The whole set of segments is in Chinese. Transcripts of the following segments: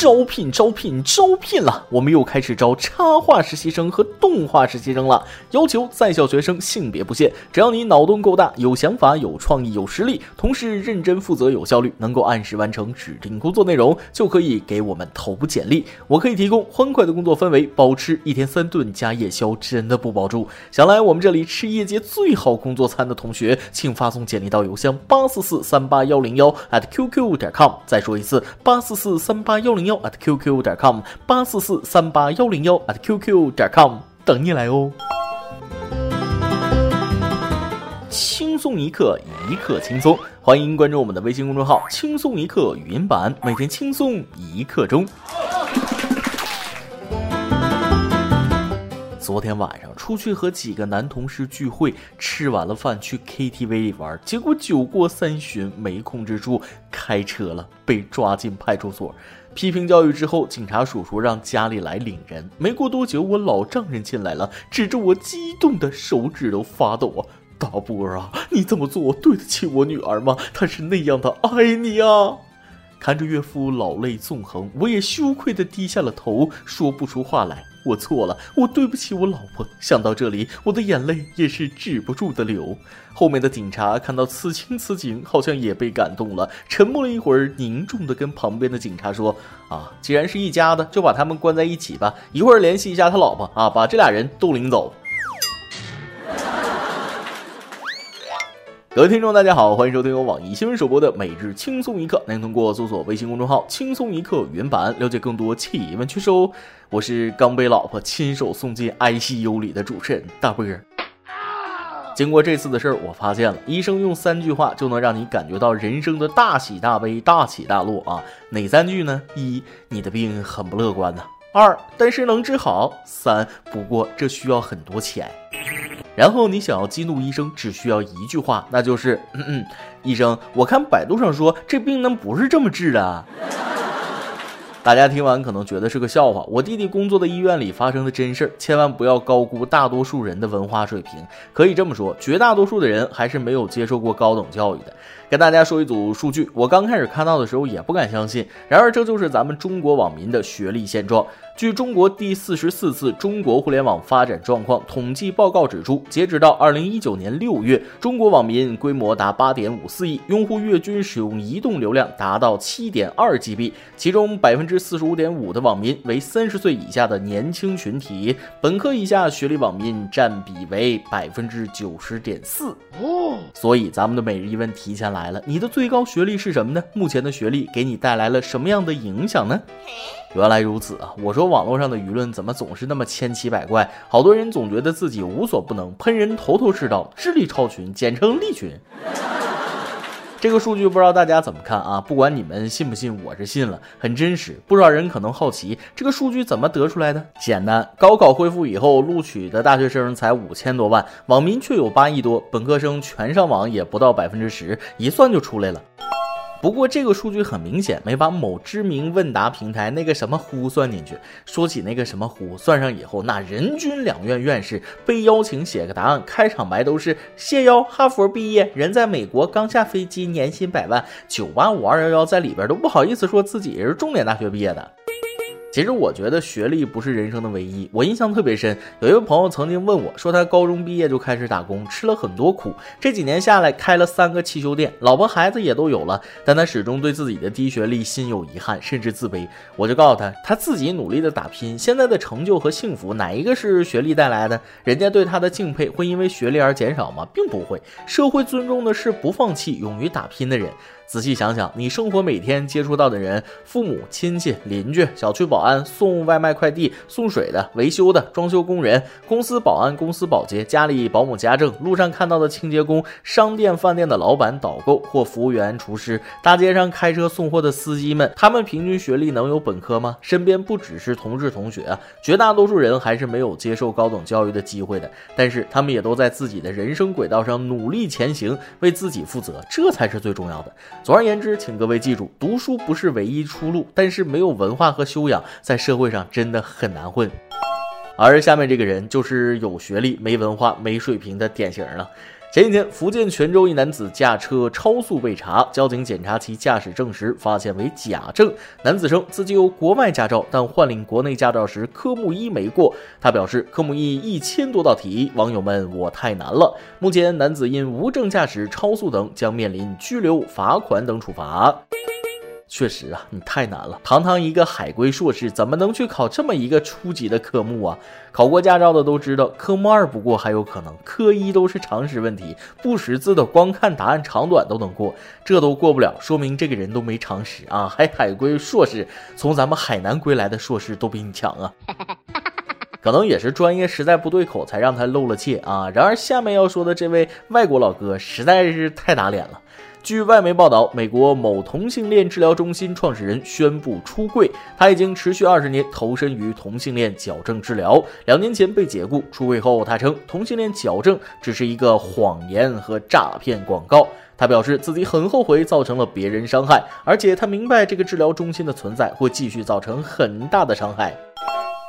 招聘招聘招聘了！我们又开始招插画实习生和动画实习生了。要求在校学生性别不限，只要你脑洞够大、有想法、有创意、有实力，同时认真负责、有效率，能够按时完成指定工作内容，就可以给我们投简历。我可以提供欢快的工作氛围，包吃一天三顿加夜宵，真的不保住。想来我们这里吃业界最好工作餐的同学，请发送简历到邮箱八四四三八幺零幺 at qq 点 com。再说一次，八四四三八幺零。幺 at qq 点 com 八四四三八幺零幺 at qq 点 com 等你来哦。轻松一刻，一刻轻松，欢迎关注我们的微信公众号“轻松一刻语音版”，每天轻松一刻钟。昨天晚上出去和几个男同事聚会，吃完了饭去 KTV 里玩，结果酒过三巡没控制住开车了，被抓进派出所。批评教育之后，警察叔叔让家里来领人。没过多久，我老丈人进来了，指着我激动的手指都发抖啊！大波儿啊，你这么做对得起我女儿吗？她是那样的爱你啊！看着岳父老泪纵横，我也羞愧的低下了头，说不出话来。我错了，我对不起我老婆。想到这里，我的眼泪也是止不住的流。后面的警察看到此情此景，好像也被感动了，沉默了一会儿，凝重的跟旁边的警察说：“啊，既然是一家的，就把他们关在一起吧。一会儿联系一下他老婆啊，把这俩人都领走。”各位听众，大家好，欢迎收听由网易新闻首播的《每日轻松一刻》，您通过搜索微信公众号“轻松一刻”原版了解更多奇闻趣事哦。我是刚被老婆亲手送进 ICU 里的主持人大波儿。经过这次的事儿，我发现了医生用三句话就能让你感觉到人生的大喜大悲、大起大落啊！哪三句呢？一，你的病很不乐观呐；二，但是能治好；三，不过这需要很多钱。然后你想要激怒医生，只需要一句话，那就是：嗯嗯，医生，我看百度上说这病能不是这么治的。大家听完可能觉得是个笑话，我弟弟工作的医院里发生的真事儿，千万不要高估大多数人的文化水平。可以这么说，绝大多数的人还是没有接受过高等教育的。跟大家说一组数据，我刚开始看到的时候也不敢相信，然而这就是咱们中国网民的学历现状。据中国第四十四次中国互联网发展状况统计报告指出，截止到二零一九年六月，中国网民规模达八点五四亿，用户月均使用移动流量达到七点二 GB，其中百分之四十五点五的网民为三十岁以下的年轻群体，本科以下学历网民占比为百分之九十点四。哦，所以咱们的每日一问提前来了，你的最高学历是什么呢？目前的学历给你带来了什么样的影响呢？原来如此啊！我说网络上的舆论怎么总是那么千奇百怪？好多人总觉得自己无所不能，喷人头头是道，智力超群，简称力群。这个数据不知道大家怎么看啊？不管你们信不信，我是信了，很真实。不少人可能好奇，这个数据怎么得出来的？简单，高考恢复以后，录取的大学生才五千多万，网民却有八亿多，本科生全上网也不到百分之十，一算就出来了。不过这个数据很明显没把某知名问答平台那个什么呼算进去。说起那个什么呼，算上以后，那人均两院院士被邀请写个答案，开场白都是谢邀哈佛毕业，人在美国刚下飞机，年薪百万，九八五二幺幺在里边都不好意思说自己是重点大学毕业的。其实我觉得学历不是人生的唯一。我印象特别深，有一位朋友曾经问我说，他高中毕业就开始打工，吃了很多苦，这几年下来开了三个汽修店，老婆孩子也都有了，但他始终对自己的低学历心有遗憾，甚至自卑。我就告诉他，他自己努力的打拼，现在的成就和幸福，哪一个是学历带来的？人家对他的敬佩会因为学历而减少吗？并不会。社会尊重的是不放弃、勇于打拼的人。仔细想想，你生活每天接触到的人，父母亲戚、邻居、小区保安、送外卖快递、送水的、维修的、装修工人、公司保安、公司保洁、家里保姆家政、路上看到的清洁工、商店饭店的老板、导购或服务员、厨师、大街上开车送货的司机们，他们平均学历能有本科吗？身边不只是同志同学，绝大多数人还是没有接受高等教育的机会的。但是他们也都在自己的人生轨道上努力前行，为自己负责，这才是最重要的。总而言之，请各位记住，读书不是唯一出路，但是没有文化和修养，在社会上真的很难混。而下面这个人就是有学历、没文化、没水平的典型了。前几天，福建泉州一男子驾车超速被查，交警检查其驾驶证时发现为假证。男子称自己有国外驾照，但换领国内驾照时科目一没过。他表示科目一一千多道题，网友们我太难了。目前，男子因无证驾驶、超速等将面临拘留、罚款等处罚。确实啊，你太难了。堂堂一个海归硕士，怎么能去考这么一个初级的科目啊？考过驾照的都知道，科目二不过还有可能，科一都是常识问题，不识字的光看答案长短都能过，这都过不了，说明这个人都没常识啊！还海归硕士，从咱们海南归来的硕士都比你强啊！可能也是专业实在不对口，才让他露了怯啊。然而下面要说的这位外国老哥实在是太打脸了。据外媒报道，美国某同性恋治疗中心创始人宣布出柜。他已经持续二十年投身于同性恋矫正治疗。两年前被解雇，出柜后他称同性恋矫正只是一个谎言和诈骗广告。他表示自己很后悔造成了别人伤害，而且他明白这个治疗中心的存在会继续造成很大的伤害。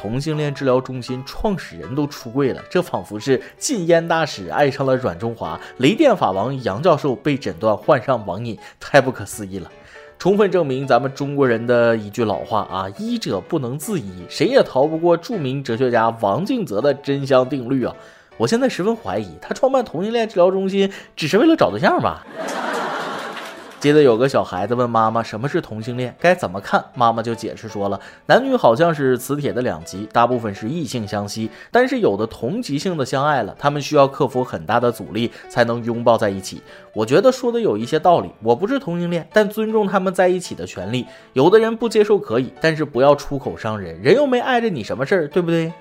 同性恋治疗中心创始人都出柜了，这仿佛是禁烟大使爱上了阮中华，雷电法王杨教授被诊断患上网瘾，太不可思议了！充分证明咱们中国人的一句老话啊，医者不能自医，谁也逃不过著名哲学家王敬泽的真相定律啊！我现在十分怀疑，他创办同性恋治疗中心只是为了找对象吧？记得有个小孩子问妈妈什么是同性恋，该怎么看？妈妈就解释说了，男女好像是磁铁的两极，大部分是异性相吸，但是有的同极性的相爱了，他们需要克服很大的阻力才能拥抱在一起。我觉得说的有一些道理。我不是同性恋，但尊重他们在一起的权利。有的人不接受可以，但是不要出口伤人，人又没碍着你什么事儿，对不对？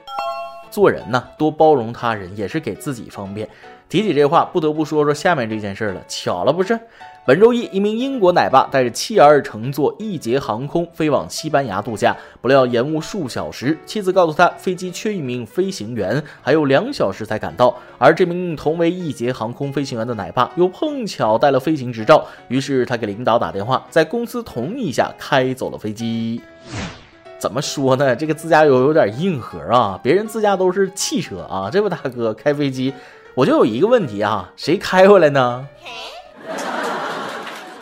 做人呢，多包容他人也是给自己方便。提起这话，不得不说说下面这件事了。巧了不是？本周一，一名英国奶爸带着妻儿乘坐易捷航空飞往西班牙度假，不料延误数小时。妻子告诉他，飞机缺一名飞行员，还有两小时才赶到。而这名同为易捷航空飞行员的奶爸又碰巧带了飞行执照，于是他给领导打电话，在公司同意下开走了飞机。怎么说呢？这个自驾游有点硬核啊！别人自驾都是汽车啊，这位大哥开飞机，我就有一个问题啊，谁开回来呢？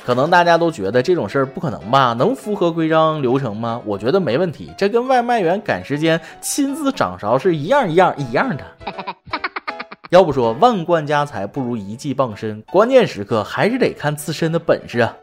可能大家都觉得这种事儿不可能吧？能符合规章流程吗？我觉得没问题，这跟外卖员赶时间亲自掌勺是一样一样一样的。要不说万贯家财不如一技傍身，关键时刻还是得看自身的本事啊。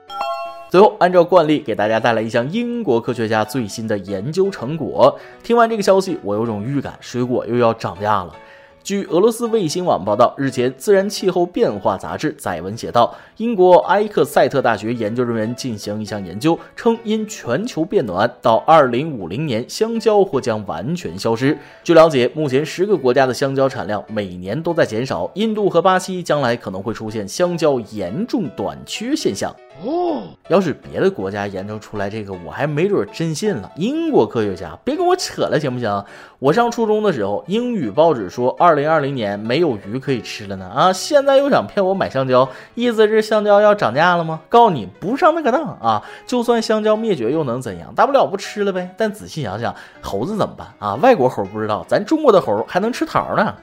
最后，按照惯例给大家带来一项英国科学家最新的研究成果。听完这个消息，我有种预感，水果又要涨价了。据俄罗斯卫星网报道，日前，《自然气候变化》杂志载文写道，英国埃克塞特大学研究人员进行一项研究，称因全球变暖，到2050年，香蕉或将完全消失。据了解，目前十个国家的香蕉产量每年都在减少，印度和巴西将来可能会出现香蕉严重短缺现象。哦，要是别的国家研究出来这个，我还没准真信了。英国科学家，别跟我扯了，行不行？我上初中的时候，英语报纸说二零二零年没有鱼可以吃了呢。啊，现在又想骗我买香蕉，意思是香蕉要涨价了吗？告诉你，不上那个当啊！就算香蕉灭绝又能怎样？大不了不吃了呗。但仔细想想，猴子怎么办啊？外国猴不知道，咱中国的猴还能吃桃呢。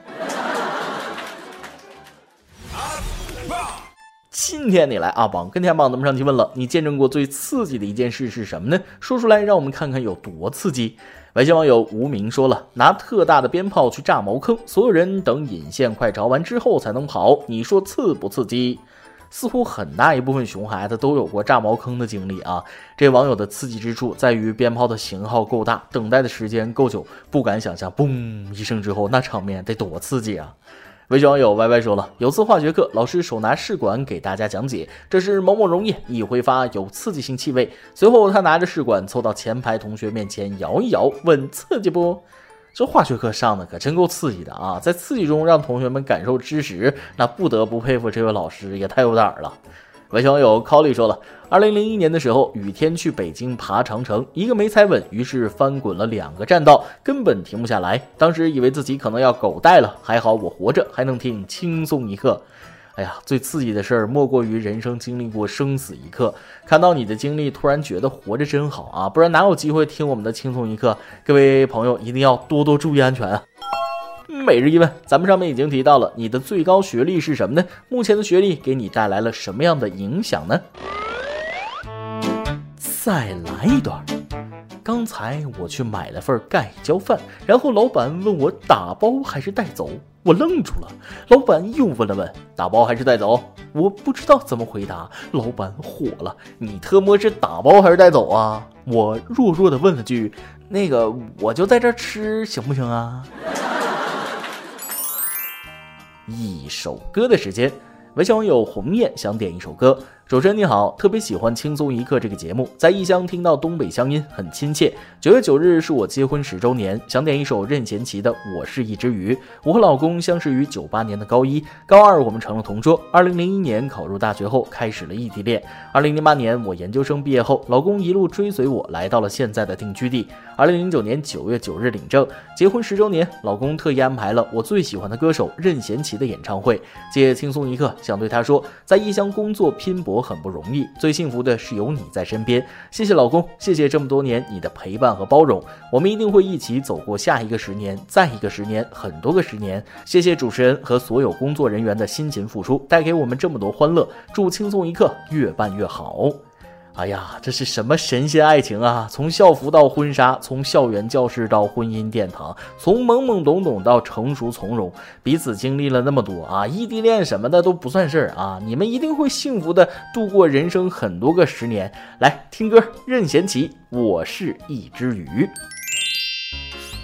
今天你来啊，榜跟天榜咱们上去问了，你见证过最刺激的一件事是什么呢？说出来让我们看看有多刺激。外星网友无名说了，拿特大的鞭炮去炸茅坑，所有人等引线快着完之后才能跑，你说刺不刺激？似乎很大一部分熊孩子都有过炸茅坑的经历啊。这网友的刺激之处在于鞭炮的型号够大，等待的时间够久，不敢想象嘣一声之后那场面得多刺激啊！微信网友 Y Y 说了，有次化学课，老师手拿试管给大家讲解，这是某某溶液，易挥发有刺激性气味。随后他拿着试管凑到前排同学面前摇一摇，问刺激不？这化学课上的可真够刺激的啊！在刺激中让同学们感受知识，那不得不佩服这位老师，也太有胆了。微信网友 c o l l y 说了，二零零一年的时候，雨天去北京爬长城，一个没踩稳，于是翻滚了两个栈道，根本停不下来。当时以为自己可能要狗带了，还好我活着，还能听轻松一刻。哎呀，最刺激的事儿莫过于人生经历过生死一刻，看到你的经历，突然觉得活着真好啊！不然哪有机会听我们的轻松一刻？各位朋友一定要多多注意安全啊！每日一问，咱们上面已经提到了，你的最高学历是什么呢？目前的学历给你带来了什么样的影响呢？再来一段。刚才我去买了份盖浇饭，然后老板问我打包还是带走，我愣住了。老板又问了问打包还是带走，我不知道怎么回答。老板火了，你特么是打包还是带走啊？我弱弱的问了句，那个我就在这吃行不行啊？一首歌的时间，微信网友鸿雁想点一首歌。主持人你好，特别喜欢《轻松一刻》这个节目，在异乡听到东北乡音很亲切。九月九日是我结婚十周年，想点一首任贤齐的《我是一只鱼》。我和老公相识于九八年的高一，高二我们成了同桌。二零零一年考入大学后，开始了异地恋。二零零八年我研究生毕业后，老公一路追随我来到了现在的定居地。二零零九年九月九日领证，结婚十周年，老公特意安排了我最喜欢的歌手任贤齐的演唱会。借轻松一刻，想对他说，在异乡工作拼搏。很不容易，最幸福的是有你在身边。谢谢老公，谢谢这么多年你的陪伴和包容，我们一定会一起走过下一个十年，再一个十年，很多个十年。谢谢主持人和所有工作人员的辛勤付出，带给我们这么多欢乐。祝轻松一刻越办越好。哎呀，这是什么神仙爱情啊！从校服到婚纱，从校园教室到婚姻殿堂，从懵懵懂懂到成熟从容，彼此经历了那么多啊！异地恋什么的都不算事儿啊！你们一定会幸福的度过人生很多个十年。来听歌，任贤齐，我是一只鱼。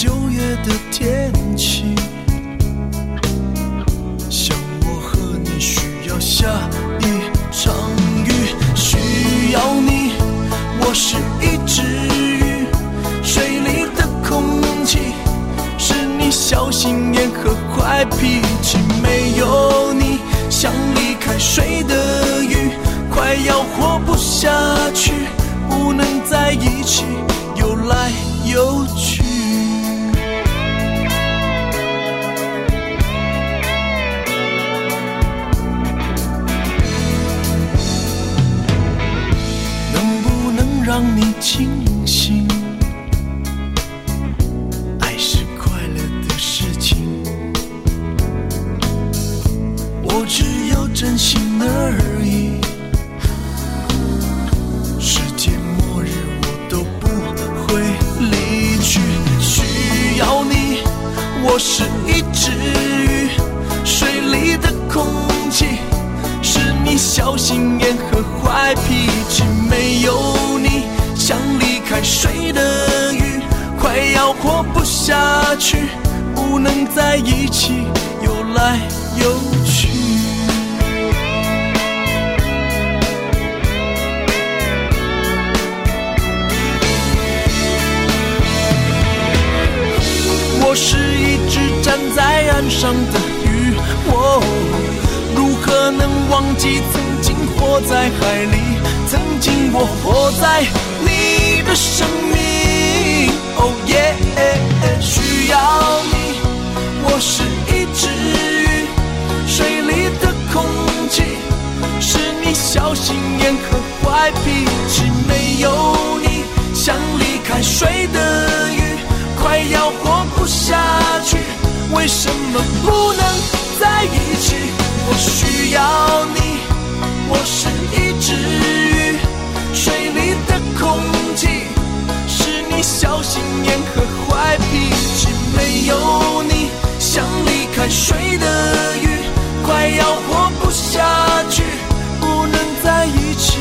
九月的天气像我和你需要下一场雨需要你我是一只鱼水里的空气是你小心眼和坏脾气没有你。像离开水的鱼快要活不下去不能在一起游来游去。能在一起游来游去。我是一只站在岸上的鱼，我如何能忘记曾经活在海里？曾经我活在你的生命，哦耶，需要你。我是一只鱼，水里的空气是你小心眼和坏脾气，没有你，像离开水的鱼。快要活不下去，为什么不能在一起？我需要你，我是一只鱼，水里的空气是你小心眼和坏脾气。没有你像离开水的鱼快要活不下去不能在一起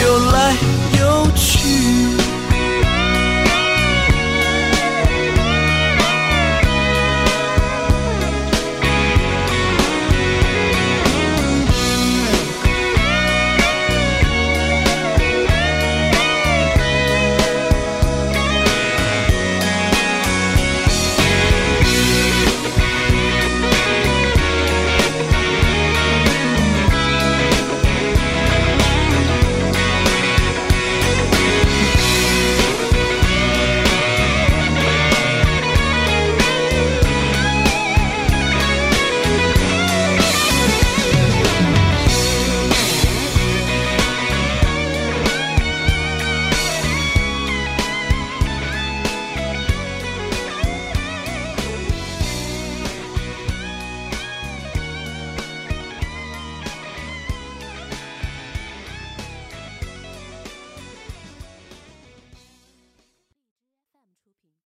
游来游